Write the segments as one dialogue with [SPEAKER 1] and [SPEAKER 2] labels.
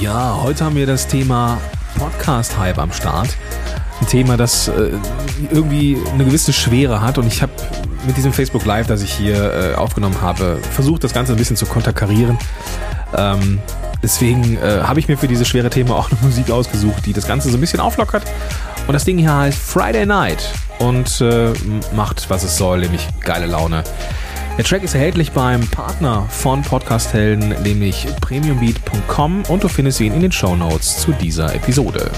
[SPEAKER 1] Ja, heute haben wir das Thema Podcast-Hype am Start. Ein Thema, das äh, irgendwie eine gewisse Schwere hat und ich habe mit diesem Facebook Live, das ich hier äh, aufgenommen habe, versucht, das Ganze ein bisschen zu konterkarieren. Ähm, deswegen äh, habe ich mir für dieses schwere Thema auch eine Musik ausgesucht, die das Ganze so ein bisschen auflockert. Und das Ding hier heißt Friday Night und äh, macht, was es soll, nämlich geile Laune. Der Track ist erhältlich beim Partner von Podcast Helden, nämlich premiumbeat.com und du findest ihn in den Show Notes zu dieser Episode.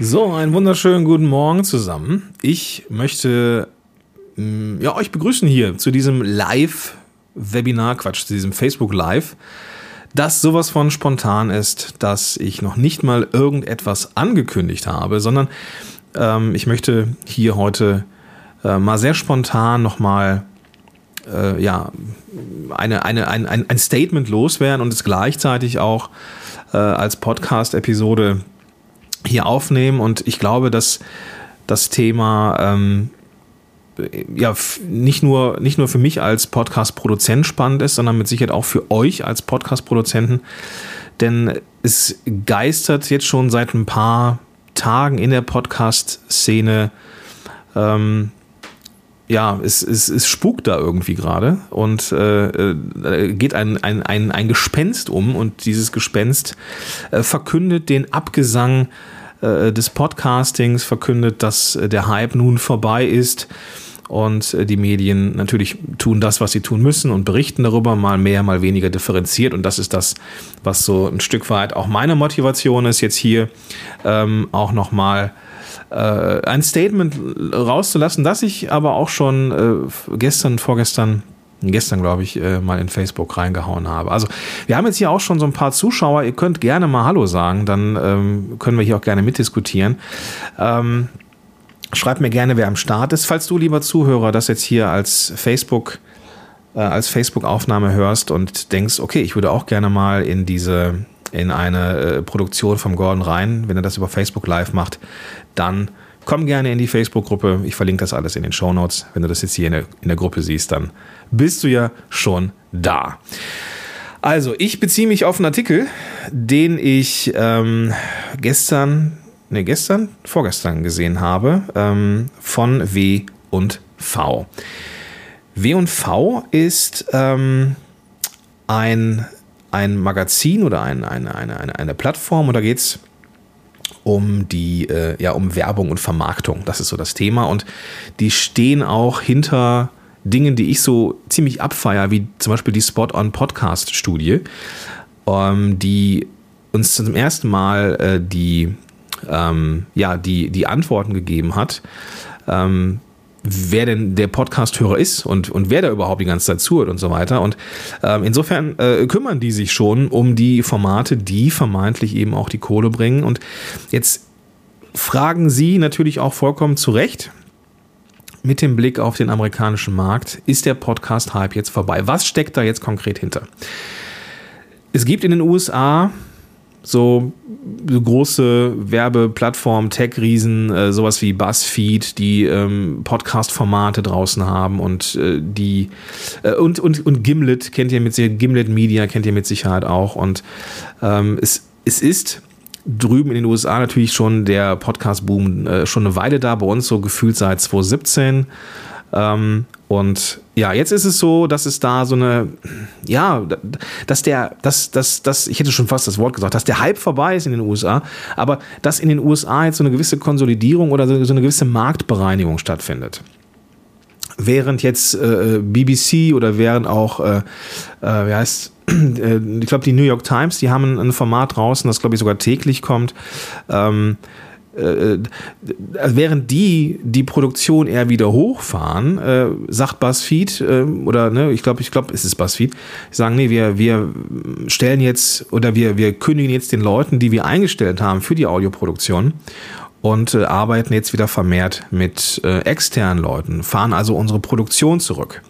[SPEAKER 1] So, einen wunderschönen guten Morgen zusammen. Ich möchte mm, ja, euch begrüßen hier zu diesem Live-Webinar, Quatsch, zu diesem Facebook Live, das sowas von spontan ist, dass ich noch nicht mal irgendetwas angekündigt habe, sondern ähm, ich möchte hier heute äh, mal sehr spontan nochmal äh, ja, eine, eine, ein, ein, Statement loswerden und es gleichzeitig auch äh, als Podcast-Episode hier aufnehmen. Und ich glaube, dass das Thema ähm, ja nicht nur, nicht nur für mich als Podcast-Produzent spannend ist, sondern mit Sicherheit auch für euch als Podcast-Produzenten. Denn es geistert jetzt schon seit ein paar Tagen in der Podcast-Szene ähm, ja, es, es, es spukt da irgendwie gerade und äh, äh, geht ein, ein, ein, ein Gespenst um und dieses Gespenst äh, verkündet den Abgesang äh, des Podcastings, verkündet, dass äh, der Hype nun vorbei ist und äh, die Medien natürlich tun das, was sie tun müssen und berichten darüber, mal mehr, mal weniger differenziert und das ist das, was so ein Stück weit auch meine Motivation ist, jetzt hier ähm, auch nochmal mal ein Statement rauszulassen, das ich aber auch schon äh, gestern, vorgestern gestern, glaube ich, äh, mal in Facebook reingehauen habe. Also wir haben jetzt hier auch schon so ein paar Zuschauer. Ihr könnt gerne mal Hallo sagen, dann ähm, können wir hier auch gerne mitdiskutieren. Ähm, schreibt mir gerne, wer am Start ist. Falls du, lieber Zuhörer, das jetzt hier als Facebook äh, als Facebook-Aufnahme hörst und denkst, okay, ich würde auch gerne mal in diese in eine äh, Produktion vom Gordon rein, wenn er das über Facebook Live macht, dann komm gerne in die Facebook-Gruppe. Ich verlinke das alles in den Show Notes. Wenn du das jetzt hier in der, in der Gruppe siehst, dann bist du ja schon da. Also, ich beziehe mich auf einen Artikel, den ich ähm, gestern, ne, gestern, vorgestern gesehen habe, ähm, von W und V. W und V ist ähm, ein ein Magazin oder ein, eine, eine, eine, eine Plattform und da geht es um die, äh, ja, um Werbung und Vermarktung. Das ist so das Thema. Und die stehen auch hinter Dingen, die ich so ziemlich abfeier, wie zum Beispiel die Spot-on-Podcast-Studie, ähm, die uns zum ersten Mal äh, die, ähm, ja, die, die Antworten gegeben hat, ähm, wer denn der Podcast-Hörer ist und, und wer da überhaupt die ganze Zeit zuhört und so weiter. Und ähm, insofern äh, kümmern die sich schon um die Formate, die vermeintlich eben auch die Kohle bringen. Und jetzt fragen sie natürlich auch vollkommen zu Recht, mit dem Blick auf den amerikanischen Markt, ist der Podcast-Hype jetzt vorbei? Was steckt da jetzt konkret hinter? Es gibt in den USA so große Werbeplattformen, Tech-Riesen, äh, sowas wie BuzzFeed, die ähm, Podcast-Formate draußen haben und äh, die äh, und, und, und Gimlet kennt ihr mit Sicherheit, Gimlet Media kennt ihr mit Sicherheit auch. Und ähm, es, es ist drüben in den USA natürlich schon der Podcast-Boom äh, schon eine Weile da, bei uns so gefühlt seit 2017. Ähm, und ja, jetzt ist es so, dass es da so eine, ja, dass der, dass, dass, dass, ich hätte schon fast das Wort gesagt, dass der Hype vorbei ist in den USA, aber dass in den USA jetzt so eine gewisse Konsolidierung oder so eine gewisse Marktbereinigung stattfindet. Während jetzt äh, BBC oder während auch, äh, äh, wie heißt, äh, ich glaube, die New York Times, die haben ein, Format draußen, das glaube ich sogar täglich kommt. Ähm, äh, äh, während die die Produktion eher wieder hochfahren, äh, sagt BuzzFeed äh, oder ne, ich glaube, ich glaube, es ist BuzzFeed, sagen, nee, wir wir stellen jetzt oder wir wir kündigen jetzt den Leuten, die wir eingestellt haben für die Audioproduktion und äh, arbeiten jetzt wieder vermehrt mit äh, externen Leuten, fahren also unsere Produktion zurück.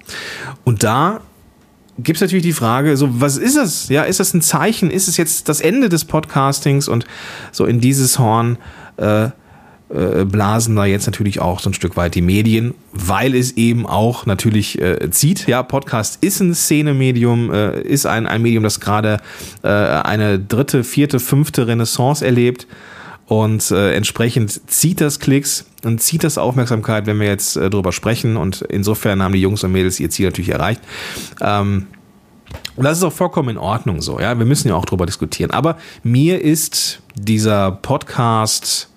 [SPEAKER 1] Und da gibt es natürlich die Frage, so was ist es? Ja, ist das ein Zeichen? Ist es jetzt das Ende des Podcastings und so in dieses Horn äh, äh, blasen da jetzt natürlich auch so ein Stück weit die Medien, weil es eben auch natürlich äh, zieht. Ja, Podcast ist ein Szenemedium, äh, ist ein, ein Medium, das gerade äh, eine dritte, vierte, fünfte Renaissance erlebt. Und äh, entsprechend zieht das Klicks und zieht das Aufmerksamkeit, wenn wir jetzt äh, drüber sprechen. Und insofern haben die Jungs und Mädels ihr Ziel natürlich erreicht. Ähm, und das ist auch vollkommen in Ordnung so, ja. Wir müssen ja auch drüber diskutieren. Aber mir ist dieser Podcast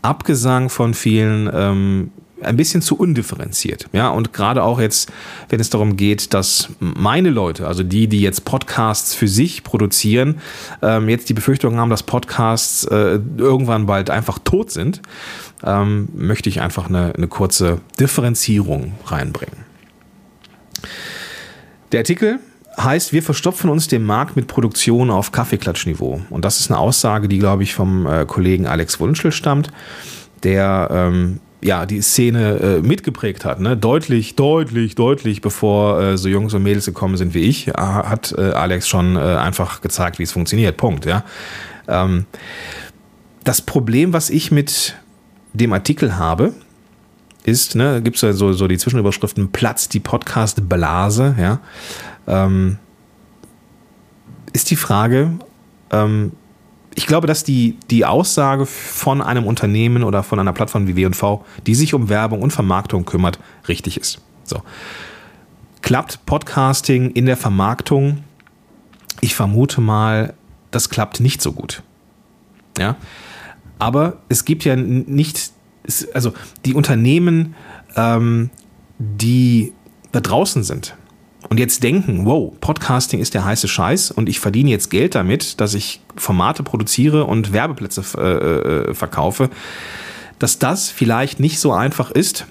[SPEAKER 1] Abgesang von vielen ähm, ein bisschen zu undifferenziert. Ja, und gerade auch jetzt, wenn es darum geht, dass meine Leute, also die, die jetzt Podcasts für sich produzieren, ähm, jetzt die Befürchtung haben, dass Podcasts äh, irgendwann bald einfach tot sind, ähm, möchte ich einfach eine, eine kurze Differenzierung reinbringen. Der Artikel heißt, wir verstopfen uns den Markt mit Produktion auf Kaffeeklatschniveau. Und das ist eine Aussage, die, glaube ich, vom äh, Kollegen Alex Wunschel stammt, der ähm, ja die Szene äh, mitgeprägt hat. Ne? Deutlich, deutlich, deutlich, bevor äh, so Jungs und Mädels gekommen sind wie ich, hat äh, Alex schon äh, einfach gezeigt, wie es funktioniert. Punkt. Ja. Ähm, das Problem, was ich mit dem Artikel habe, ist, ne, gibt es ja so, so die Zwischenüberschriften Platz die Podcast-Blase, ja ähm, ist die Frage, ähm, ich glaube, dass die, die Aussage von einem Unternehmen oder von einer Plattform wie W&V, die sich um Werbung und Vermarktung kümmert, richtig ist. So. Klappt Podcasting in der Vermarktung? Ich vermute mal, das klappt nicht so gut. Ja. Aber es gibt ja nicht, also die Unternehmen, ähm, die da draußen sind, und jetzt denken, wow, Podcasting ist der heiße Scheiß und ich verdiene jetzt Geld damit, dass ich Formate produziere und Werbeplätze äh, äh, verkaufe, dass das vielleicht nicht so einfach ist,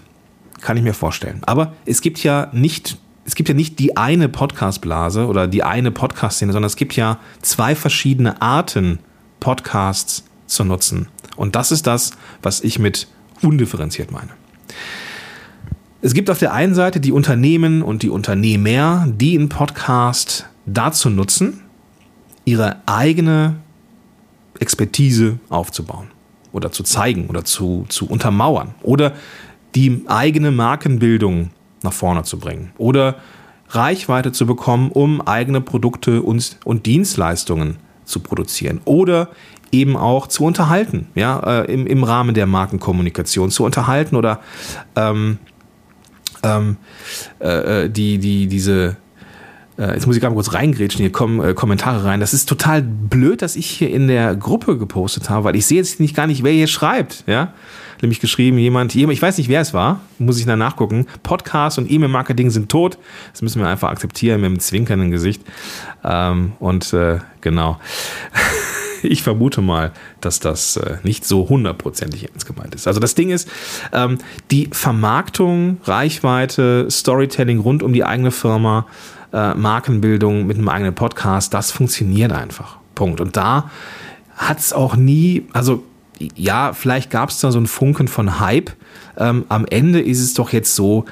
[SPEAKER 1] kann ich mir vorstellen. Aber es gibt ja nicht es gibt ja nicht die eine Podcast-Blase oder die eine Podcast-Szene, sondern es gibt ja zwei verschiedene Arten, Podcasts zu nutzen. Und das ist das, was ich mit undifferenziert meine. Es gibt auf der einen Seite die Unternehmen und die Unternehmer, die einen Podcast dazu nutzen, ihre eigene Expertise aufzubauen oder zu zeigen oder zu, zu untermauern oder die eigene Markenbildung nach vorne zu bringen oder Reichweite zu bekommen, um eigene Produkte und, und Dienstleistungen zu produzieren oder eben auch zu unterhalten, ja, äh, im, im Rahmen der Markenkommunikation zu unterhalten oder ähm, ähm, äh, äh, die, die, diese, äh, jetzt muss ich gerade kurz reingrätschen, hier kommen äh, Kommentare rein. Das ist total blöd, dass ich hier in der Gruppe gepostet habe, weil ich sehe jetzt nicht gar nicht, wer hier schreibt, ja. Nämlich geschrieben, jemand, ich weiß nicht, wer es war, muss ich dann nachgucken. Podcast und E-Mail-Marketing sind tot. Das müssen wir einfach akzeptieren mit einem zwinkernden Gesicht. Ähm, und äh, genau. ich vermute mal, dass das äh, nicht so hundertprozentig ernst gemeint ist. Also das Ding ist, ähm, die Vermarktung, Reichweite, Storytelling rund um die eigene Firma, äh, Markenbildung mit einem eigenen Podcast, das funktioniert einfach. Punkt. Und da hat es auch nie, also ja, vielleicht gab es da so einen Funken von Hype. Ähm, am Ende ist es doch jetzt so,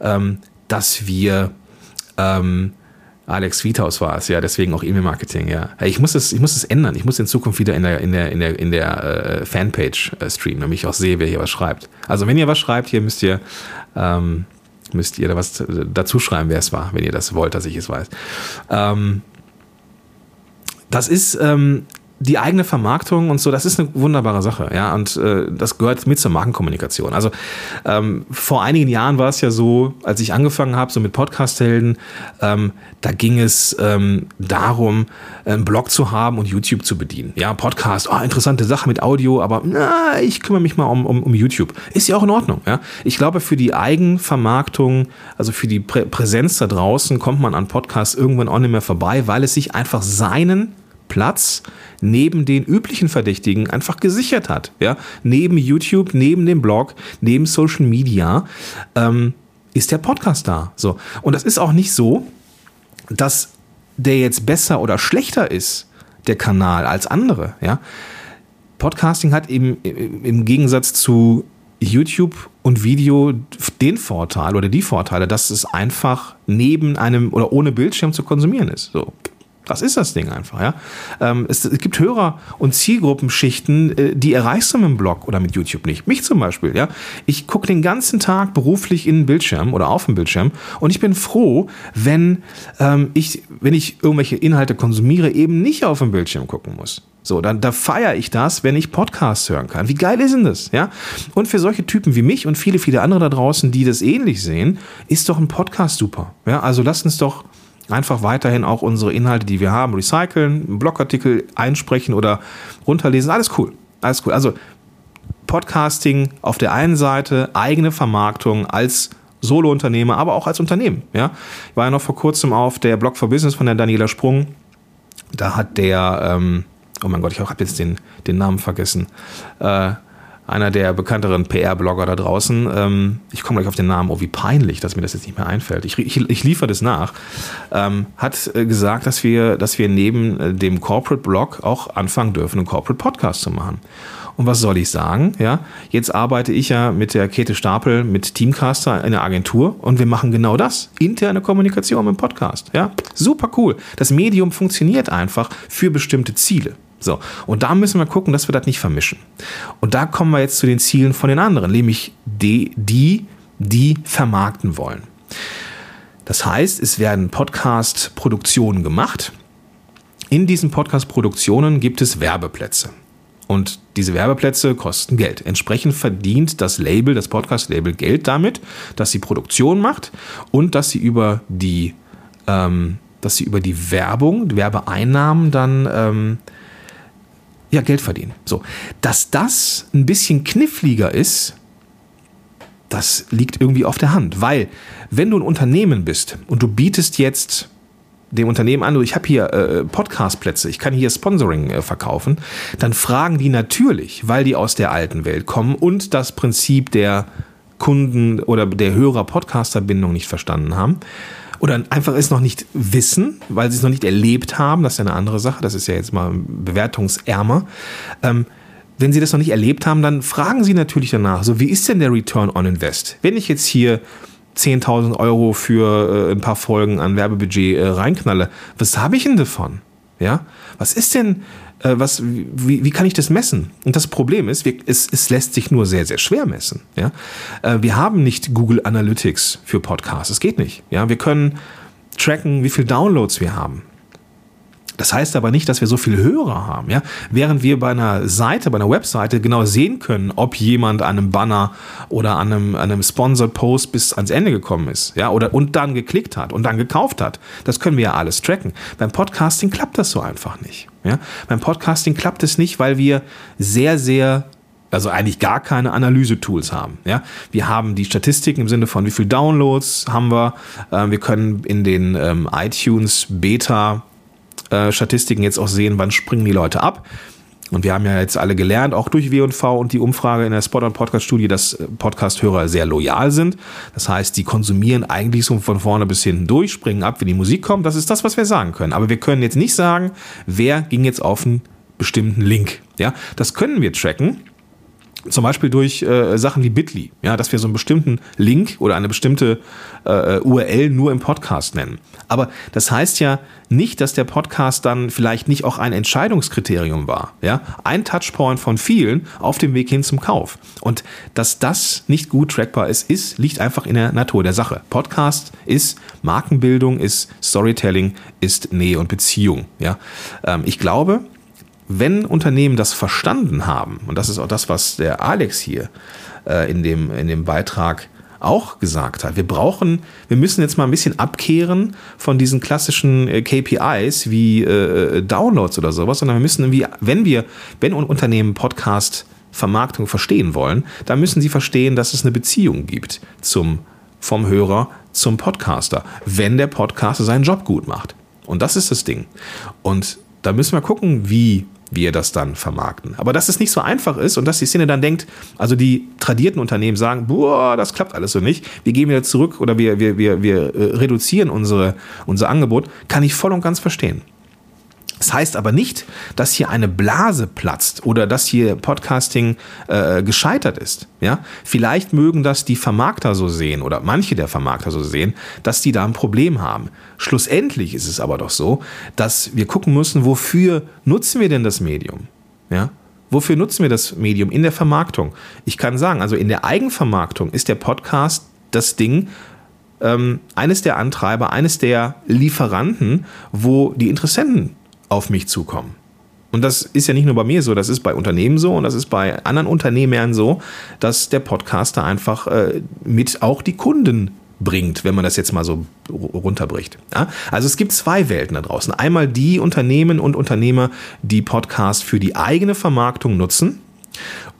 [SPEAKER 1] ähm, dass wir ähm, Alex Wiethaus war es, ja, deswegen auch E-Mail-Marketing, ja. Ich muss es, ich muss es ändern. Ich muss in Zukunft wieder in der, in der, in der, in der äh, Fanpage äh, streamen, damit ich auch sehe, wer hier was schreibt. Also wenn ihr was schreibt, hier müsst ihr, ähm, müsst ihr da was dazu schreiben, wer es war, wenn ihr das wollt, dass ich es weiß. Ähm, das ist, ähm, die eigene Vermarktung und so, das ist eine wunderbare Sache, ja, und äh, das gehört mit zur Markenkommunikation. Also ähm, vor einigen Jahren war es ja so, als ich angefangen habe, so mit Podcast-Helden, ähm, da ging es ähm, darum, einen Blog zu haben und YouTube zu bedienen. Ja, Podcast, oh, interessante Sache mit Audio, aber na, ich kümmere mich mal um, um, um YouTube. Ist ja auch in Ordnung, ja. Ich glaube, für die Eigenvermarktung, also für die Prä Präsenz da draußen, kommt man an Podcasts irgendwann auch nicht mehr vorbei, weil es sich einfach seinen Platz neben den üblichen Verdächtigen einfach gesichert hat. Ja? Neben YouTube, neben dem Blog, neben Social Media ähm, ist der Podcast da. So. Und das ist auch nicht so, dass der jetzt besser oder schlechter ist, der Kanal, als andere. Ja? Podcasting hat eben im Gegensatz zu YouTube und Video den Vorteil oder die Vorteile, dass es einfach neben einem oder ohne Bildschirm zu konsumieren ist. So Das ist das Ding einfach, ja. Ähm, es, es, gibt Hörer- und Zielgruppenschichten, äh, die erreichst du mit dem Blog oder mit YouTube nicht. Mich zum Beispiel, ja. Ich gucke den ganzen Tag beruflich in den Bildschirm oder auf dem Bildschirm und ich bin froh, wenn ähm, ich, wenn ich irgendwelche Inhalte konsumiere, eben nicht auf dem Bildschirm gucken muss. So, dann da feiere ich das, wenn ich Podcasts hören kann. Wie geil ist denn das, ja? Und für solche Typen wie mich und viele, viele andere da draußen, die das ähnlich sehen, ist doch ein Podcast super. Ja, also lasst uns doch einfach weiterhin auch unsere Inhalte, die wir haben, recyceln, einen Blogartikel einsprechen oder runterlesen. Alles cool. Alles cool. Also Podcasting auf der einen Seite, eigene Vermarktung als Solo-Unternehmer, aber auch als Unternehmen. Ja? Ich war ja noch vor kurzem auf der Blog for Business von der Daniela Sprung. Da hat der, ähm, oh mein Gott, ich habe jetzt den, den Namen vergessen. Äh, einer der bekannteren PR-Blogger da draußen. Ähm, ich komme gleich auf den Namen, oh wie peinlich, dass mir das jetzt nicht mehr einfällt. Ich, ich, ich liefere das nach. Ähm, hat äh, gesagt, dass wir, dass wir neben äh, dem Corporate-Blog auch anfangen dürfen, einen Corporate-Podcast zu machen. Und was soll ich sagen? Ja, jetzt arbeite ich ja mit der Käthe Stapel, mit Teamcaster in der Agentur und wir machen genau das. Interne Kommunikation im Podcast. Ja, super cool. Das Medium funktioniert einfach für bestimmte Ziele. So, und da müssen wir gucken, dass wir das nicht vermischen. Und da kommen wir jetzt zu den Zielen von den anderen, nämlich die, die, die vermarkten wollen. Das heißt, es werden Podcast-Produktionen gemacht. In diesen Podcast-Produktionen gibt es Werbeplätze. Und diese Werbeplätze kosten Geld. Entsprechend verdient das Label, das Podcast-Label Geld damit, dass sie Produktion macht und dass sie über die, ähm, dass sie über die Werbung, die Werbeeinnahmen dann ähm, ja, Geld verdienen. So. Dass das ein bisschen kniffliger ist, das liegt irgendwie auf der Hand. Weil, wenn du ein Unternehmen bist und du bietest jetzt dem Unternehmen an, ich habe hier äh, Podcast-Plätze, ich kann hier Sponsoring äh, verkaufen, dann fragen die natürlich, weil die aus der alten Welt kommen und das Prinzip der Kunden oder der Hörer-Podcaster-Bindung nicht verstanden haben, oder einfach es noch nicht wissen, weil sie es noch nicht erlebt haben, das ist ja eine andere Sache, das ist ja jetzt mal bewertungsärmer. Ähm, wenn Sie das noch nicht erlebt haben, dann fragen Sie natürlich danach, so wie ist denn der Return on Invest? Wenn ich jetzt hier 10.000 Euro für äh, ein paar Folgen an Werbebudget äh, reinknalle, was habe ich denn davon? Ja, was ist denn, was, wie, wie kann ich das messen? Und das Problem ist, wir, es, es lässt sich nur sehr, sehr schwer messen. Ja? Äh, wir haben nicht Google Analytics für Podcasts. Es geht nicht. Ja? Wir können tracken, wie viele Downloads wir haben. Das heißt aber nicht, dass wir so viele Hörer haben, ja. Während wir bei einer Seite, bei einer Webseite genau sehen können, ob jemand an einem Banner oder an einem, an einem Sponsored Post bis ans Ende gekommen ist, ja, oder und dann geklickt hat und dann gekauft hat. Das können wir ja alles tracken. Beim Podcasting klappt das so einfach nicht, ja. Beim Podcasting klappt es nicht, weil wir sehr, sehr also eigentlich gar keine Analyse-Tools haben. Ja? Wir haben die Statistiken im Sinne von wie viele Downloads haben wir. Äh, wir können in den ähm, iTunes Beta äh, Statistiken jetzt auch sehen, wann springen die Leute ab. Und wir haben ja jetzt alle gelernt, auch durch W&V und die Umfrage in der Spot- und Podcast-Studie, dass äh, Podcast-Hörer sehr loyal sind. Das heißt, die konsumieren eigentlich so von vorne bis hinten durch, springen ab, wenn die Musik kommt. Das ist das, was wir sagen können. Aber wir können jetzt nicht sagen, wer ging jetzt auf einen bestimmten Link. Ja, das können wir tracken zum Beispiel durch äh, Sachen wie Bitly, ja, dass wir so einen bestimmten Link oder eine bestimmte äh, URL nur im Podcast nennen. Aber das heißt ja nicht, dass der Podcast dann vielleicht nicht auch ein Entscheidungskriterium war. Ja? Ein Touchpoint von vielen auf dem Weg hin zum Kauf. Und dass das nicht gut trackbar ist, ist, liegt einfach in der Natur der Sache. Podcast ist Markenbildung, ist Storytelling, ist Nähe und Beziehung. Ja? Ähm, ich glaube, wenn Unternehmen das verstanden haben, und das ist auch das, was der Alex hier äh, in, dem, in dem Beitrag auch gesagt hat. Wir brauchen, wir müssen jetzt mal ein bisschen abkehren von diesen klassischen äh, KPIs wie äh, Downloads oder sowas, sondern wir müssen irgendwie, wenn wir, wenn Unternehmen Podcast Vermarktung verstehen wollen, dann müssen sie verstehen, dass es eine Beziehung gibt zum, vom Hörer zum Podcaster, wenn der Podcaster seinen Job gut macht. Und das ist das Ding. Und da müssen wir gucken, wie wir das dann vermarkten. Aber dass es nicht so einfach ist und dass die Szene dann denkt, also die tradierten Unternehmen sagen, boah, das klappt alles so nicht, wir gehen wieder zurück oder wir, wir, wir, wir äh, reduzieren unsere, unser Angebot, kann ich voll und ganz verstehen. Das heißt aber nicht, dass hier eine Blase platzt oder dass hier Podcasting äh, gescheitert ist. Ja, vielleicht mögen das die Vermarkter so sehen oder manche der Vermarkter so sehen, dass die da ein Problem haben. Schlussendlich ist es aber doch so, dass wir gucken müssen, wofür nutzen wir denn das Medium? Ja, wofür nutzen wir das Medium in der Vermarktung? Ich kann sagen, also in der Eigenvermarktung ist der Podcast das Ding, ähm, eines der Antreiber, eines der Lieferanten, wo die Interessenten auf mich zukommen. Und das ist ja nicht nur bei mir so, das ist bei Unternehmen so und das ist bei anderen Unternehmern so, dass der Podcaster einfach äh, mit auch die Kunden bringt, wenn man das jetzt mal so runterbricht. Ja? Also es gibt zwei Welten da draußen. Einmal die Unternehmen und Unternehmer, die Podcasts für die eigene Vermarktung nutzen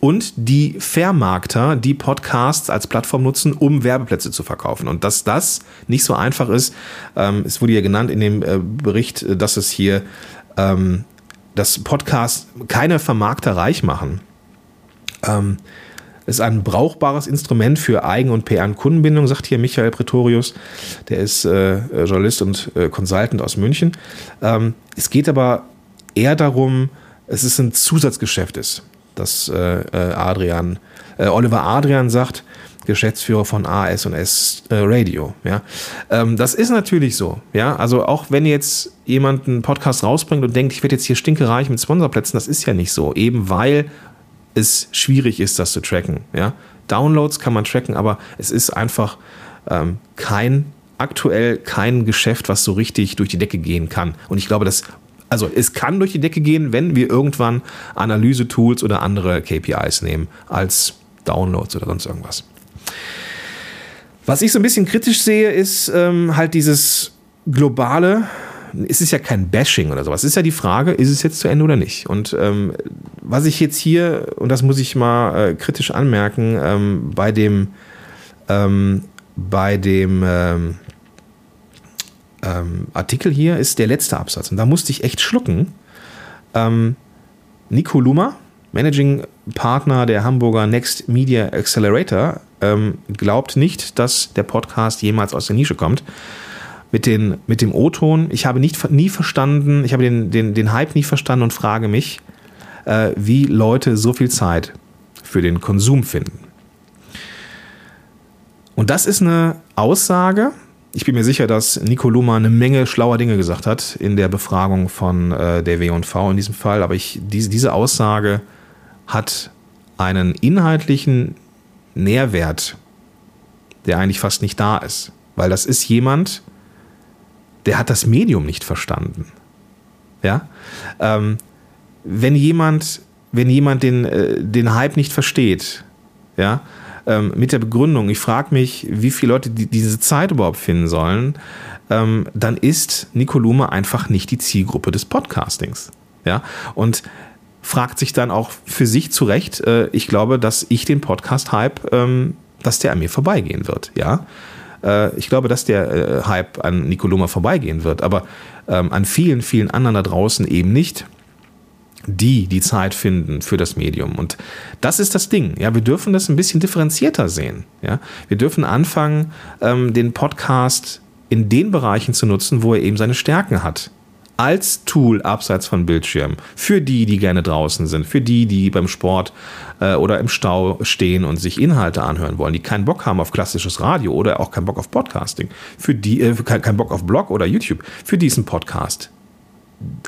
[SPEAKER 1] und die Vermarkter, die Podcasts als Plattform nutzen, um Werbeplätze zu verkaufen. Und dass das nicht so einfach ist, ähm, es wurde ja genannt in dem äh, Bericht, dass es hier ähm, dass Podcasts keine Vermarkter reich machen. Ähm, ist ein brauchbares Instrument für Eigen- und PR-Kundenbindung, sagt hier Michael Pretorius. Der ist äh, Journalist und äh, Consultant aus München. Ähm, es geht aber eher darum, es ist ein Zusatzgeschäft ist, dass äh, äh Adrian, äh, Oliver Adrian sagt, Geschäftsführer von AS&S äh, Radio. Ja, ähm, das ist natürlich so. Ja, also auch wenn jetzt jemand einen Podcast rausbringt und denkt, ich werde jetzt hier stinkereich mit Sponsorplätzen, das ist ja nicht so. Eben weil es schwierig ist, das zu tracken. Ja, Downloads kann man tracken, aber es ist einfach ähm, kein aktuell kein Geschäft, was so richtig durch die Decke gehen kann. Und ich glaube, dass also es kann durch die Decke gehen, wenn wir irgendwann Analyse-Tools oder andere KPIs nehmen als Downloads oder sonst irgendwas. Was ich so ein bisschen kritisch sehe, ist ähm, halt dieses globale. Es ist ja kein Bashing oder sowas. Es ist ja die Frage, ist es jetzt zu Ende oder nicht? Und ähm, was ich jetzt hier, und das muss ich mal äh, kritisch anmerken, ähm, bei dem, ähm, bei dem ähm, ähm, Artikel hier ist der letzte Absatz. Und da musste ich echt schlucken. Nico Luma, Managing Partner der Hamburger Next Media Accelerator, ähm, glaubt nicht, dass der Podcast jemals aus der Nische kommt. Mit, den, mit dem O-Ton, ich habe nicht, nie verstanden, ich habe den, den, den Hype nie verstanden und frage mich, äh, wie Leute so viel Zeit für den Konsum finden. Und das ist eine Aussage, ich bin mir sicher, dass Nico Luma eine Menge schlauer Dinge gesagt hat in der Befragung von äh, der W&V in diesem Fall, aber ich, diese, diese Aussage hat einen inhaltlichen Nährwert, der eigentlich fast nicht da ist. Weil das ist jemand, der hat das Medium nicht verstanden. Ja? Ähm, wenn jemand, wenn jemand den, äh, den Hype nicht versteht, ja, ähm, mit der Begründung, ich frage mich, wie viele Leute die, diese Zeit überhaupt finden sollen, ähm, dann ist Nicoluma einfach nicht die Zielgruppe des Podcastings. Ja, und fragt sich dann auch für sich zurecht, äh, ich glaube, dass ich den Podcast-Hype, ähm, dass der an mir vorbeigehen wird, ja. Äh, ich glaube, dass der äh, Hype an Nicoloma vorbeigehen wird, aber ähm, an vielen, vielen anderen da draußen eben nicht die die Zeit finden für das Medium. Und das ist das Ding. Ja, wir dürfen das ein bisschen differenzierter sehen. Ja, wir dürfen anfangen, ähm, den Podcast in den Bereichen zu nutzen, wo er eben seine Stärken hat als Tool abseits von Bildschirmen. Für die, die gerne draußen sind, für die, die beim Sport äh, oder im Stau stehen und sich Inhalte anhören wollen, die keinen Bock haben auf klassisches Radio oder auch keinen Bock auf Podcasting, für die, äh, keinen Bock auf Blog oder YouTube, für diesen Podcast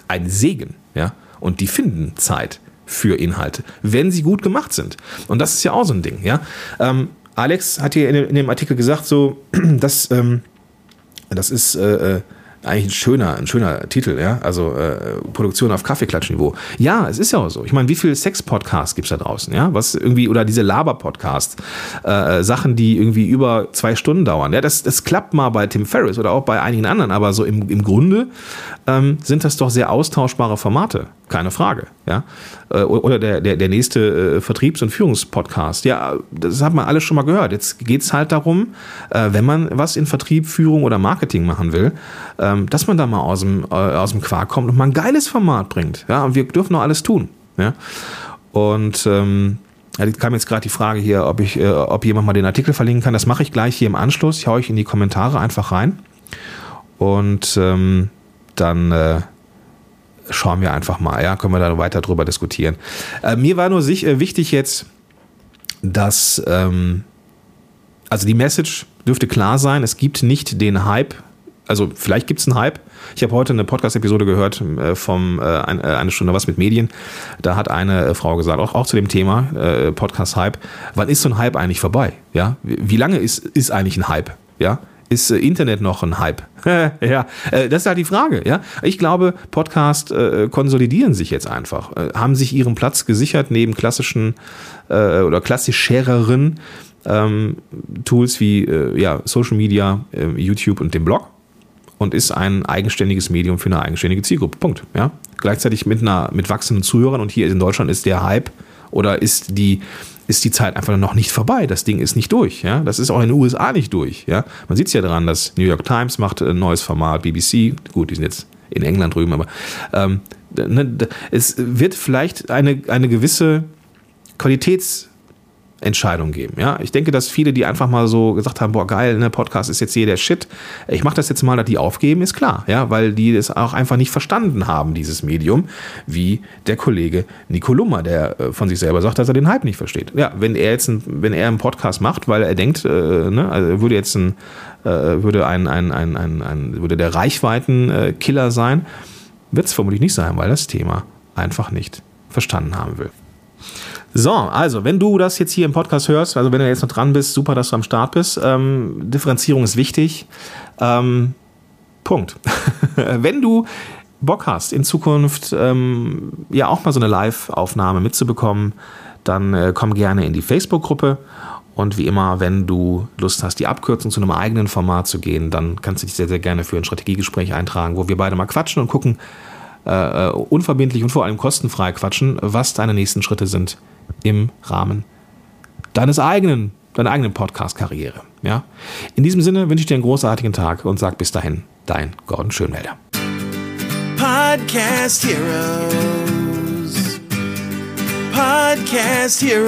[SPEAKER 1] ein Segen, ja. Und die finden Zeit für Inhalte, wenn sie gut gemacht sind. Und das ist ja auch so ein Ding, ja. Ähm, Alex hat hier in, dem Artikel gesagt, so, dass ähm, das ist äh, äh eigentlich ein schöner, ein schöner Titel, ja. Also äh, Produktion auf Kaffeeklatschniveau. Ja, es ist ja auch so. Ich meine, wie viele Sex-Podcasts gibt es da draußen, ja? Was irgendwie, oder diese Laber-Podcasts, äh, Sachen, die irgendwie über zwei Stunden dauern. Ja, das, das klappt mal bei Tim Ferriss oder auch bei einigen anderen, aber so im, im Grunde ähm, sind das doch sehr austauschbare Formate. Keine Frage, ja. Äh, oder der, der, der nächste äh, Vertriebs- und Führungspodcast. Ja, das hat man alles schon mal gehört. Jetzt geht es halt darum, äh, wenn man was in Vertrieb, Führung oder Marketing machen will, ähm, dass man da mal aus dem, aus dem Quark kommt und mal ein geiles Format bringt. Ja, und wir dürfen noch alles tun. Ja. Und ähm, da kam jetzt gerade die Frage hier, ob ich, äh, ob jemand mal den Artikel verlinken kann. Das mache ich gleich hier im Anschluss. Ich haue euch in die Kommentare einfach rein. Und ähm, dann äh, schauen wir einfach mal, ja, können wir da weiter drüber diskutieren. Äh, mir war nur sich, äh, wichtig jetzt, dass, ähm, also die Message dürfte klar sein, es gibt nicht den Hype, also vielleicht gibt es einen Hype. Ich habe heute eine Podcast-Episode gehört äh, vom äh, ein, äh, eine Stunde was mit Medien. Da hat eine äh, Frau gesagt, auch, auch zu dem Thema äh, Podcast-Hype, wann ist so ein Hype eigentlich vorbei? Ja, wie, wie lange ist, ist eigentlich ein Hype? Ja, ist äh, Internet noch ein Hype? ja, äh, das ist halt die Frage. Ja, ich glaube, Podcasts äh, konsolidieren sich jetzt einfach, haben sich ihren Platz gesichert neben klassischen äh, oder klassischeren ähm, Tools wie ja, Social Media, YouTube und dem Blog und ist ein eigenständiges Medium für eine eigenständige Zielgruppe. Punkt. Ja? Gleichzeitig mit einer mit wachsenden Zuhörern und hier in Deutschland ist der Hype oder ist die ist die Zeit einfach noch nicht vorbei. Das Ding ist nicht durch. Ja? Das ist auch in den USA nicht durch. Ja? Man sieht es ja daran, dass New York Times macht ein neues Format, BBC, gut, die sind jetzt in England drüben, aber ähm, ne, es wird vielleicht eine, eine gewisse Qualitäts- Entscheidung geben. Ja, ich denke, dass viele, die einfach mal so gesagt haben, boah geil, ne, Podcast ist jetzt hier der Shit. Ich mache das jetzt mal, dass die aufgeben, ist klar, ja, weil die das auch einfach nicht verstanden haben, dieses Medium, wie der Kollege Nico Lummer, der äh, von sich selber sagt, dass er den Hype nicht versteht. Ja, wenn er jetzt, ein, wenn er einen Podcast macht, weil er denkt, äh, ne, also würde jetzt ein, äh, würde ein, ein, ein, ein, ein, würde der Reichweitenkiller sein, wird es vermutlich nicht sein, weil das Thema einfach nicht verstanden haben will. So, also, wenn du das jetzt hier im Podcast hörst, also wenn du jetzt noch dran bist, super, dass du am Start bist. Ähm, Differenzierung ist wichtig. Ähm, Punkt. wenn du Bock hast, in Zukunft ähm, ja auch mal so eine Live-Aufnahme mitzubekommen, dann äh, komm gerne in die Facebook-Gruppe. Und wie immer, wenn du Lust hast, die Abkürzung zu einem eigenen Format zu gehen, dann kannst du dich sehr, sehr gerne für ein Strategiegespräch eintragen, wo wir beide mal quatschen und gucken, äh, unverbindlich und vor allem kostenfrei quatschen, was deine nächsten Schritte sind im Rahmen deines eigenen, deiner eigenen Podcast-Karriere. Ja? In diesem Sinne wünsche ich dir einen großartigen Tag und sag bis dahin, dein Gordon Schönmelder. Podcast Heroes. Podcast Heroes.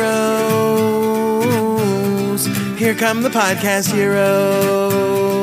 [SPEAKER 1] Here come the Podcast Heroes.